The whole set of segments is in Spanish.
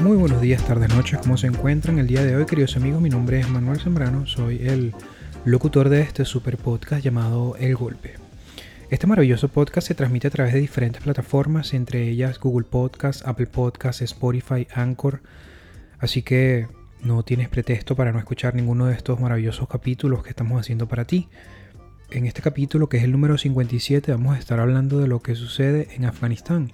Muy buenos días, tardes, noches, ¿cómo se encuentran el día de hoy, queridos amigos? Mi nombre es Manuel Zambrano, soy el locutor de este super podcast llamado El Golpe. Este maravilloso podcast se transmite a través de diferentes plataformas, entre ellas Google Podcast, Apple Podcast, Spotify, Anchor. Así que no tienes pretexto para no escuchar ninguno de estos maravillosos capítulos que estamos haciendo para ti. En este capítulo, que es el número 57, vamos a estar hablando de lo que sucede en Afganistán.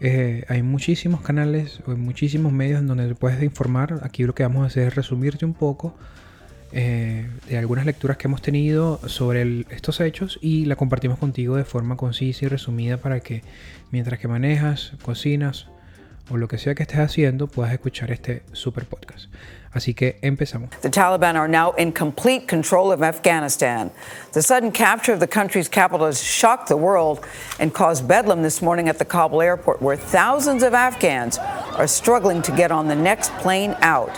Eh, hay muchísimos canales o muchísimos medios en donde puedes informar. Aquí lo que vamos a hacer es resumirte un poco eh, de algunas lecturas que hemos tenido sobre estos hechos y la compartimos contigo de forma concisa y resumida para que mientras que manejas, cocinas o lo que sea que estés haciendo puedas escuchar este super podcast. Así que empezamos. The Taliban are now in complete control of Afghanistan. The sudden capture of the country's capital has shocked the world and caused bedlam this morning at the Kabul airport, where thousands of Afghans are struggling to get on the next plane out.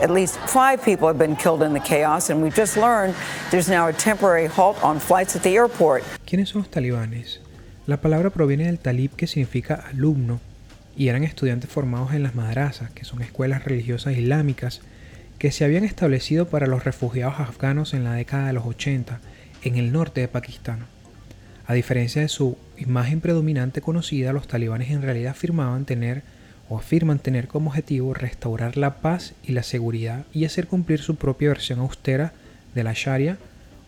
At least five people have been killed in the chaos, and we've just learned there's now a temporary halt on flights at the airport. ¿Quiénes son los talibanes? La palabra proviene del talib que significa alumno y eran estudiantes formados en las madrasas, que son escuelas religiosas islámicas que se habían establecido para los refugiados afganos en la década de los 80 en el norte de Pakistán. A diferencia de su imagen predominante conocida, los talibanes en realidad afirmaban tener o afirman tener como objetivo restaurar la paz y la seguridad y hacer cumplir su propia versión austera de la Sharia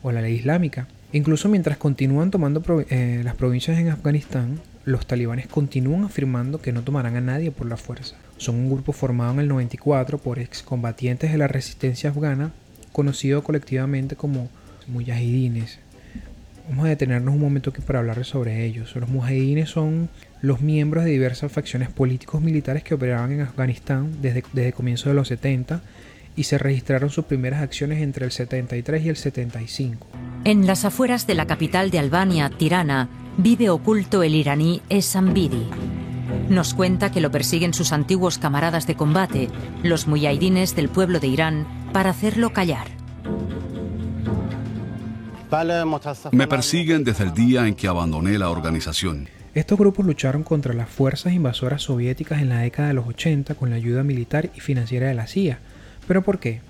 o la ley islámica. Incluso mientras continúan tomando eh, las provincias en Afganistán, los talibanes continúan afirmando que no tomarán a nadie por la fuerza. Son un grupo formado en el 94 por excombatientes de la resistencia afgana, conocido colectivamente como mujahidines. Vamos a detenernos un momento aquí para hablar sobre ellos. Los mujahidines son los miembros de diversas facciones políticos militares que operaban en Afganistán desde, desde comienzos de los 70 y se registraron sus primeras acciones entre el 73 y el 75. En las afueras de la capital de Albania, Tirana, vive oculto el iraní Esam Bidi. Nos cuenta que lo persiguen sus antiguos camaradas de combate, los muyahidines del pueblo de Irán, para hacerlo callar. Me persiguen desde el día en que abandoné la organización. Estos grupos lucharon contra las fuerzas invasoras soviéticas en la década de los 80 con la ayuda militar y financiera de la CIA. ¿Pero por qué?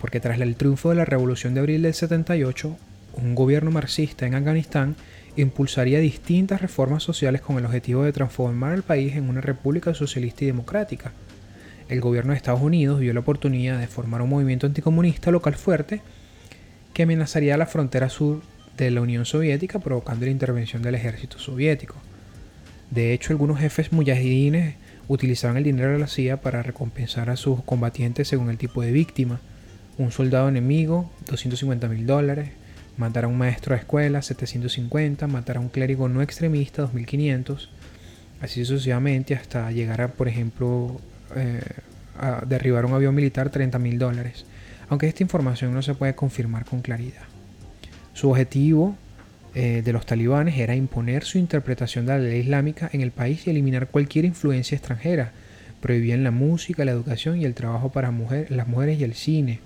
Porque tras el triunfo de la Revolución de Abril del 78, un gobierno marxista en Afganistán impulsaría distintas reformas sociales con el objetivo de transformar el país en una república socialista y democrática. El gobierno de Estados Unidos vio la oportunidad de formar un movimiento anticomunista local fuerte que amenazaría la frontera sur de la Unión Soviética provocando la intervención del ejército soviético. De hecho, algunos jefes mujahidines utilizaban el dinero de la CIA para recompensar a sus combatientes según el tipo de víctima. Un soldado enemigo, 250 mil dólares. Matar a un maestro de escuela, 750. Matar a un clérigo no extremista, 2500. Así sucesivamente hasta llegar a, por ejemplo, eh, a derribar un avión militar, 30 mil dólares. Aunque esta información no se puede confirmar con claridad. Su objetivo eh, de los talibanes era imponer su interpretación de la ley islámica en el país y eliminar cualquier influencia extranjera. Prohibían la música, la educación y el trabajo para las mujeres y el cine.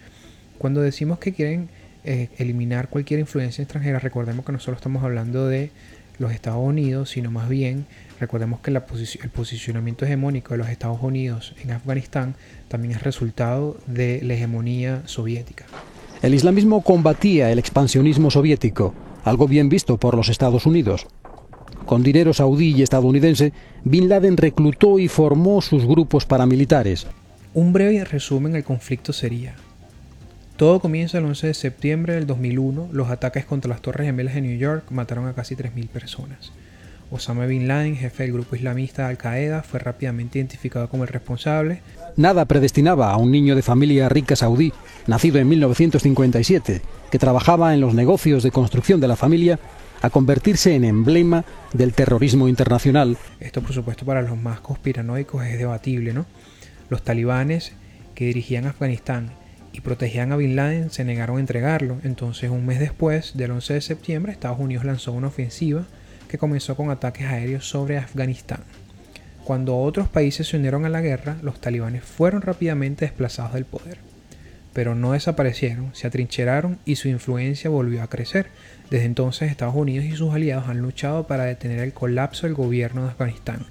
Cuando decimos que quieren eh, eliminar cualquier influencia extranjera, recordemos que no solo estamos hablando de los Estados Unidos, sino más bien recordemos que el posicionamiento hegemónico de los Estados Unidos en Afganistán también es resultado de la hegemonía soviética. El islamismo combatía el expansionismo soviético, algo bien visto por los Estados Unidos. Con dinero saudí y estadounidense, Bin Laden reclutó y formó sus grupos paramilitares. Un breve resumen del conflicto sería, todo comienza el 11 de septiembre del 2001, los ataques contra las Torres Gemelas de New York mataron a casi 3.000 personas. Osama Bin Laden, jefe del grupo islamista Al-Qaeda, fue rápidamente identificado como el responsable. Nada predestinaba a un niño de familia rica saudí, nacido en 1957, que trabajaba en los negocios de construcción de la familia, a convertirse en emblema del terrorismo internacional. Esto, por supuesto, para los más conspiranoicos es debatible, ¿no? Los talibanes que dirigían Afganistán y protegían a Bin Laden se negaron a entregarlo. Entonces, un mes después del 11 de septiembre, Estados Unidos lanzó una ofensiva que comenzó con ataques aéreos sobre Afganistán. Cuando otros países se unieron a la guerra, los talibanes fueron rápidamente desplazados del poder. Pero no desaparecieron, se atrincheraron y su influencia volvió a crecer. Desde entonces Estados Unidos y sus aliados han luchado para detener el colapso del gobierno de Afganistán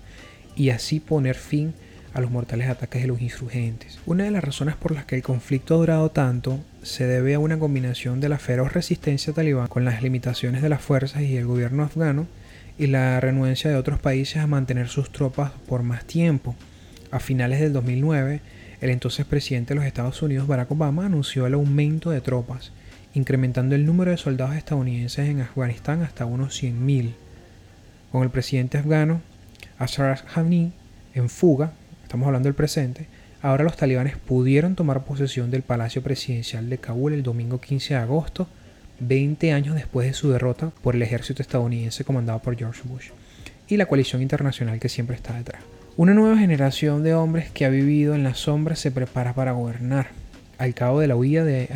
y así poner fin a los mortales ataques de los insurgentes. Una de las razones por las que el conflicto ha durado tanto se debe a una combinación de la feroz resistencia talibán con las limitaciones de las fuerzas y el gobierno afgano y la renuencia de otros países a mantener sus tropas por más tiempo. A finales del 2009, el entonces presidente de los Estados Unidos, Barack Obama, anunció el aumento de tropas, incrementando el número de soldados estadounidenses en Afganistán hasta unos 100.000. Con el presidente afgano, Ashraf Ghani, en fuga, estamos hablando del presente, ahora los talibanes pudieron tomar posesión del Palacio Presidencial de Kabul el domingo 15 de agosto, 20 años después de su derrota por el ejército estadounidense comandado por George Bush y la coalición internacional que siempre está detrás. Una nueva generación de hombres que ha vivido en las sombras se prepara para gobernar. Al cabo de la huida de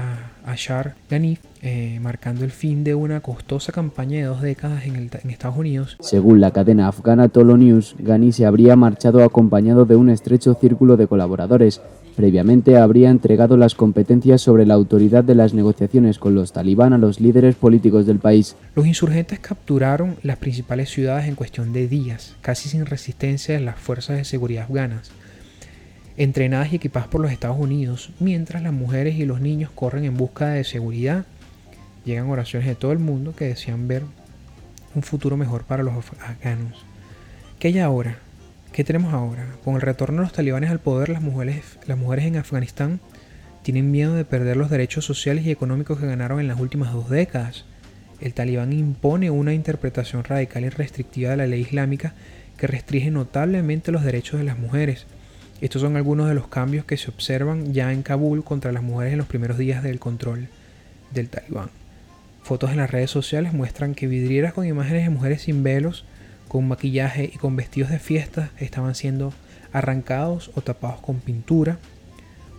Ashar Ghani, eh, marcando el fin de una costosa campaña de dos décadas en, en, Estados Unidos. Según la cadena afgana Tolo News, Ghani se habría marchado acompañado de un estrecho círculo de colaboradores, Previamente habría entregado las competencias sobre la autoridad de las negociaciones con los talibán a los líderes políticos del país. Los insurgentes capturaron las principales ciudades en cuestión de días, casi sin resistencia de las fuerzas de seguridad afganas, entrenadas y equipadas por los Estados Unidos, mientras las mujeres y los niños corren en busca de seguridad. Llegan oraciones de todo el mundo que desean ver un futuro mejor para los afganos. ¿Qué hay ahora? ¿Qué tenemos ahora? Con el retorno de los talibanes al poder, las mujeres, las mujeres en Afganistán tienen miedo de perder los derechos sociales y económicos que ganaron en las últimas dos décadas. El talibán impone una interpretación radical y restrictiva de la ley islámica que restringe notablemente los derechos de las mujeres. Estos son algunos de los cambios que se observan ya en Kabul contra las mujeres en los primeros días del control del talibán. Fotos en las redes sociales muestran que vidrieras con imágenes de mujeres sin velos con maquillaje y con vestidos de fiesta estaban siendo arrancados o tapados con pintura.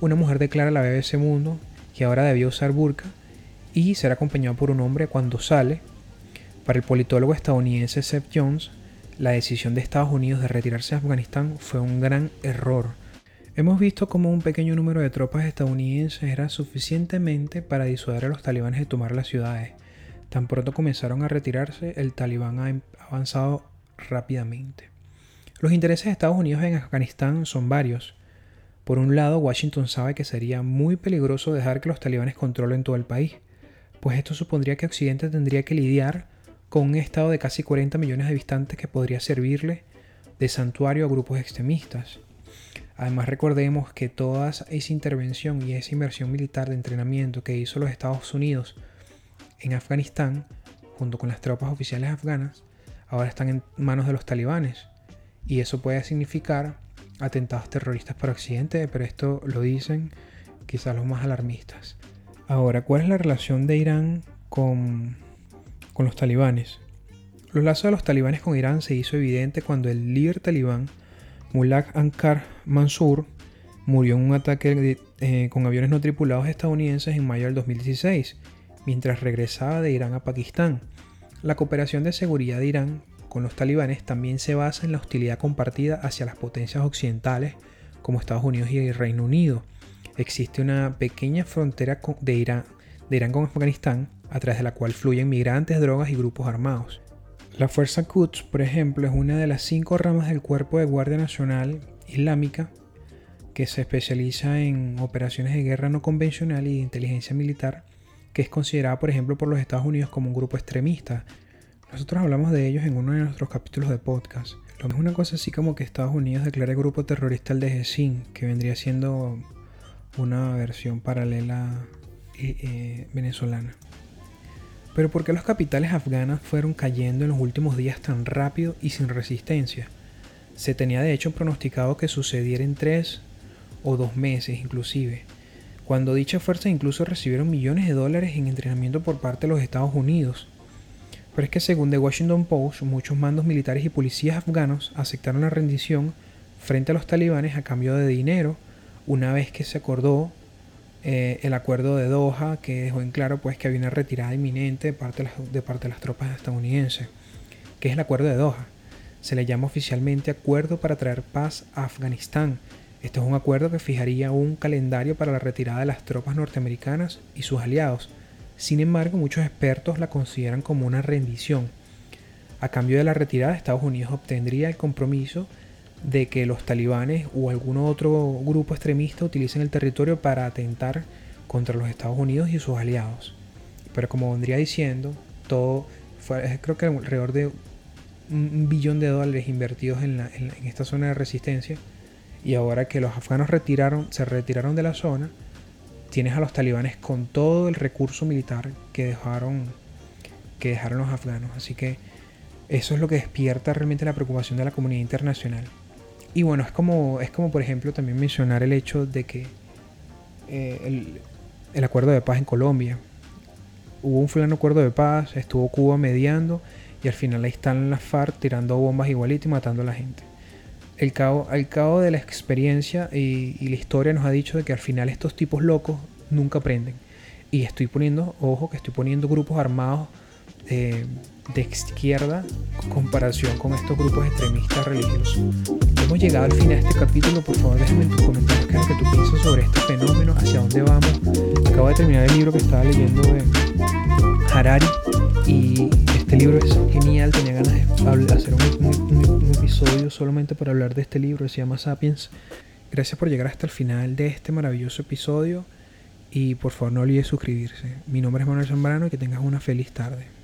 Una mujer declara a la BBC Mundo que ahora debía usar burka y ser acompañado por un hombre cuando sale. Para el politólogo estadounidense Seth Jones, la decisión de Estados Unidos de retirarse de Afganistán fue un gran error. Hemos visto cómo un pequeño número de tropas estadounidenses era suficientemente para disuadir a los talibanes de tomar las ciudades. Tan pronto comenzaron a retirarse, el talibán ha avanzado rápidamente. Los intereses de Estados Unidos en Afganistán son varios. Por un lado, Washington sabe que sería muy peligroso dejar que los talibanes controlen todo el país, pues esto supondría que Occidente tendría que lidiar con un estado de casi 40 millones de habitantes que podría servirle de santuario a grupos extremistas. Además recordemos que toda esa intervención y esa inversión militar de entrenamiento que hizo los Estados Unidos en Afganistán, junto con las tropas oficiales afganas, ahora están en manos de los talibanes. Y eso puede significar atentados terroristas por accidente, pero esto lo dicen quizás los más alarmistas. Ahora, ¿cuál es la relación de Irán con, con los talibanes? Los lazos de los talibanes con Irán se hizo evidente cuando el líder talibán, Mullah Ankar Mansur, murió en un ataque eh, con aviones no tripulados estadounidenses en mayo del 2016, mientras regresaba de Irán a Pakistán. La cooperación de seguridad de Irán con los talibanes también se basa en la hostilidad compartida hacia las potencias occidentales como Estados Unidos y el Reino Unido. Existe una pequeña frontera Irán, de Irán con Afganistán a través de la cual fluyen migrantes, drogas y grupos armados. La Fuerza Quds, por ejemplo, es una de las cinco ramas del Cuerpo de Guardia Nacional Islámica que se especializa en operaciones de guerra no convencional y de inteligencia militar que es considerada, por ejemplo, por los Estados Unidos como un grupo extremista. Nosotros hablamos de ellos en uno de nuestros capítulos de podcast. Lo es una cosa así como que Estados Unidos declara grupo terrorista el de GESIN, que vendría siendo una versión paralela eh, eh, venezolana. Pero ¿por qué los capitales afganas fueron cayendo en los últimos días tan rápido y sin resistencia? Se tenía de hecho pronosticado que sucediera en tres o dos meses inclusive cuando dichas fuerzas incluso recibieron millones de dólares en entrenamiento por parte de los Estados Unidos. Pero es que según The Washington Post, muchos mandos militares y policías afganos aceptaron la rendición frente a los talibanes a cambio de dinero una vez que se acordó eh, el acuerdo de Doha que dejó en claro pues que había una retirada inminente de parte de, las, parte de las tropas estadounidenses, que es el acuerdo de Doha. Se le llama oficialmente Acuerdo para traer paz a Afganistán este es un acuerdo que fijaría un calendario para la retirada de las tropas norteamericanas y sus aliados. Sin embargo, muchos expertos la consideran como una rendición. A cambio de la retirada, Estados Unidos obtendría el compromiso de que los talibanes o algún otro grupo extremista utilicen el territorio para atentar contra los Estados Unidos y sus aliados. Pero como vendría diciendo, todo fue, creo que alrededor de un billón de dólares invertidos en, en esta zona de resistencia y ahora que los afganos retiraron, se retiraron de la zona, tienes a los talibanes con todo el recurso militar que dejaron, que dejaron los afganos. Así que eso es lo que despierta realmente la preocupación de la comunidad internacional. Y bueno, es como, es como por ejemplo también mencionar el hecho de que eh, el, el, acuerdo de paz en Colombia. Hubo un fulano acuerdo de paz, estuvo Cuba mediando y al final ahí están las FARC tirando bombas igualito y matando a la gente el cabo, al cabo de la experiencia y, la historia nos ha dicho de que al final estos tipos locos nunca aprenden. Y estoy poniendo, ojo, que estoy poniendo grupos armados de izquierda en comparación con estos grupos extremistas religiosos. Hemos llegado al final de este capítulo. Por favor, déjame en tus comentarios qué es lo que tú piensas sobre este fenómeno, hacia dónde vamos. Acabo de terminar el libro que estaba leyendo de Harari y este libro es genial. Tenía ganas de hacer un, episodio solamente para hablar de este libro. Se llama Sapiens. Gracias por llegar hasta el final de este maravilloso episodio. Y por favor no olvides suscribirse. Mi nombre es Manuel Zambrano y que tengas una feliz tarde.